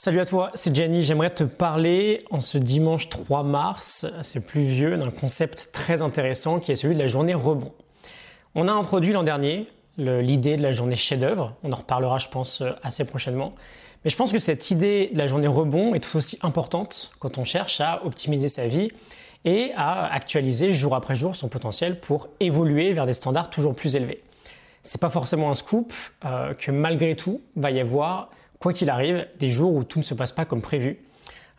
Salut à toi, c'est Jenny. J'aimerais te parler en ce dimanche 3 mars, c'est plus vieux, d'un concept très intéressant qui est celui de la journée rebond. On a introduit l'an dernier l'idée de la journée chef-d'œuvre. On en reparlera, je pense, assez prochainement. Mais je pense que cette idée de la journée rebond est tout aussi importante quand on cherche à optimiser sa vie et à actualiser jour après jour son potentiel pour évoluer vers des standards toujours plus élevés. C'est pas forcément un scoop euh, que malgré tout va y avoir quoi qu'il arrive, des jours où tout ne se passe pas comme prévu.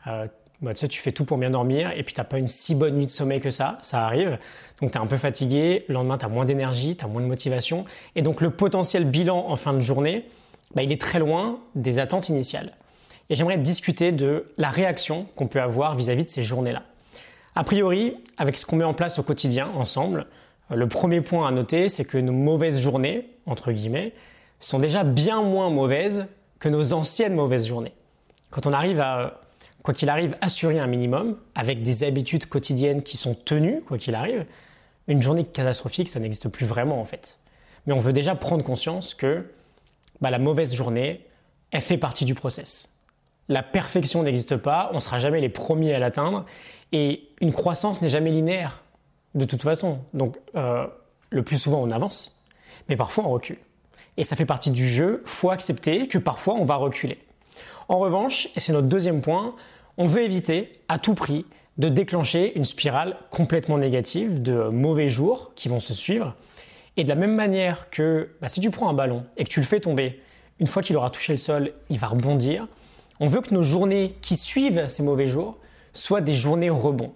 Euh, bah, tu sais, tu fais tout pour bien dormir et puis tu n'as pas une si bonne nuit de sommeil que ça, ça arrive. Donc tu es un peu fatigué, le lendemain tu as moins d'énergie, tu as moins de motivation. Et donc le potentiel bilan en fin de journée, bah, il est très loin des attentes initiales. Et j'aimerais discuter de la réaction qu'on peut avoir vis-à-vis de ces journées-là. A priori, avec ce qu'on met en place au quotidien ensemble, le premier point à noter, c'est que nos mauvaises journées, entre guillemets, sont déjà bien moins mauvaises que nos anciennes mauvaises journées. Quand on arrive à, quoi qu'il arrive, assurer un minimum avec des habitudes quotidiennes qui sont tenues, quoi qu'il arrive, une journée catastrophique, ça n'existe plus vraiment en fait. Mais on veut déjà prendre conscience que bah, la mauvaise journée, elle fait partie du process. La perfection n'existe pas, on ne sera jamais les premiers à l'atteindre, et une croissance n'est jamais linéaire, de toute façon. Donc, euh, le plus souvent, on avance, mais parfois, on recule. Et ça fait partie du jeu, faut accepter que parfois on va reculer. En revanche, et c'est notre deuxième point, on veut éviter à tout prix de déclencher une spirale complètement négative de mauvais jours qui vont se suivre. Et de la même manière que bah, si tu prends un ballon et que tu le fais tomber, une fois qu'il aura touché le sol, il va rebondir. On veut que nos journées qui suivent ces mauvais jours soient des journées rebonds.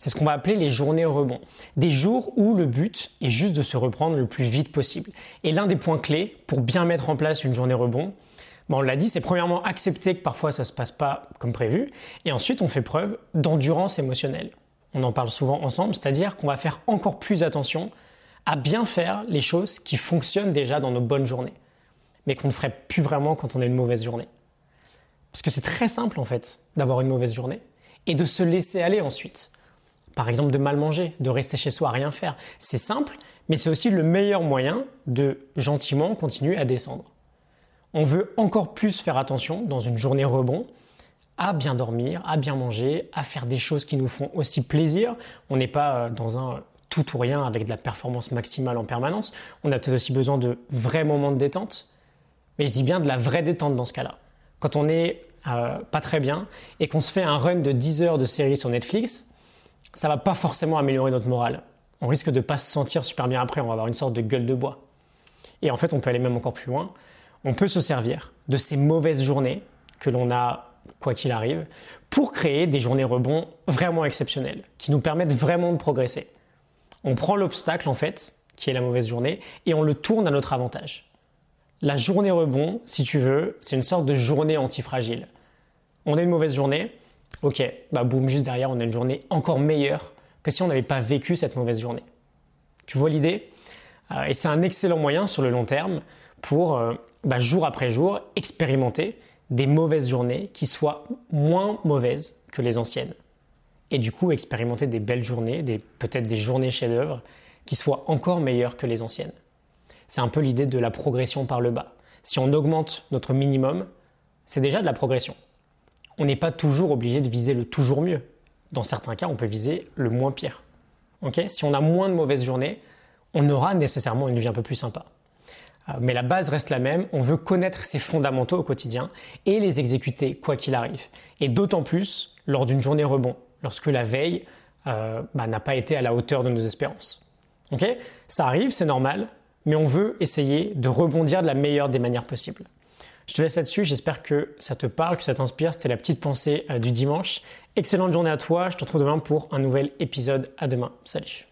C'est ce qu'on va appeler les journées rebond. Des jours où le but est juste de se reprendre le plus vite possible. Et l'un des points clés pour bien mettre en place une journée rebond, bon, on l'a dit, c'est premièrement accepter que parfois ça ne se passe pas comme prévu. Et ensuite, on fait preuve d'endurance émotionnelle. On en parle souvent ensemble, c'est-à-dire qu'on va faire encore plus attention à bien faire les choses qui fonctionnent déjà dans nos bonnes journées, mais qu'on ne ferait plus vraiment quand on a une mauvaise journée. Parce que c'est très simple en fait d'avoir une mauvaise journée et de se laisser aller ensuite. Par exemple, de mal manger, de rester chez soi à rien faire. C'est simple, mais c'est aussi le meilleur moyen de gentiment continuer à descendre. On veut encore plus faire attention dans une journée rebond à bien dormir, à bien manger, à faire des choses qui nous font aussi plaisir. On n'est pas euh, dans un tout ou rien avec de la performance maximale en permanence. On a peut-être aussi besoin de vrais moments de détente. Mais je dis bien de la vraie détente dans ce cas-là. Quand on n'est euh, pas très bien et qu'on se fait un run de 10 heures de série sur Netflix, ça va pas forcément améliorer notre morale. On risque de pas se sentir super bien après, on va avoir une sorte de gueule de bois. Et en fait, on peut aller même encore plus loin. On peut se servir de ces mauvaises journées que l'on a, quoi qu'il arrive, pour créer des journées rebonds vraiment exceptionnelles, qui nous permettent vraiment de progresser. On prend l'obstacle, en fait, qui est la mauvaise journée, et on le tourne à notre avantage. La journée rebond, si tu veux, c'est une sorte de journée antifragile. On a une mauvaise journée, ok, bah boum, juste derrière, on a une journée encore meilleure que si on n'avait pas vécu cette mauvaise journée. Tu vois l'idée? Euh, Et c'est un excellent moyen sur le long terme pour, euh, bah, jour après jour, expérimenter des mauvaises journées qui soient moins mauvaises que les anciennes. Et du coup, expérimenter des belles journées, peut-être des journées chefs-d'œuvre qui soient encore meilleures que les anciennes. C'est un peu l'idée de la progression par le bas. Si on augmente notre minimum, c'est déjà de la progression on n'est pas toujours obligé de viser le toujours mieux. Dans certains cas, on peut viser le moins pire. si on a moins de mauvaises journées, on aura nécessairement une vie un peu plus sympa. Euh, mais la base reste la même, on veut connaître ses fondamentaux au quotidien et les exécuter quoi qu'il arrive. Et d'autant plus lors d'une journée rebond, lorsque la veille euh, bah, n'a pas été à la hauteur de nos espérances. Ça arrive, c'est normal, mais on veut essayer de rebondir de la meilleure des manières possibles. Je te laisse là-dessus, j'espère que ça te parle, que ça t'inspire. C'était la petite pensée euh, du dimanche. Excellente journée à toi, je te retrouve demain pour un nouvel épisode. À demain, salut.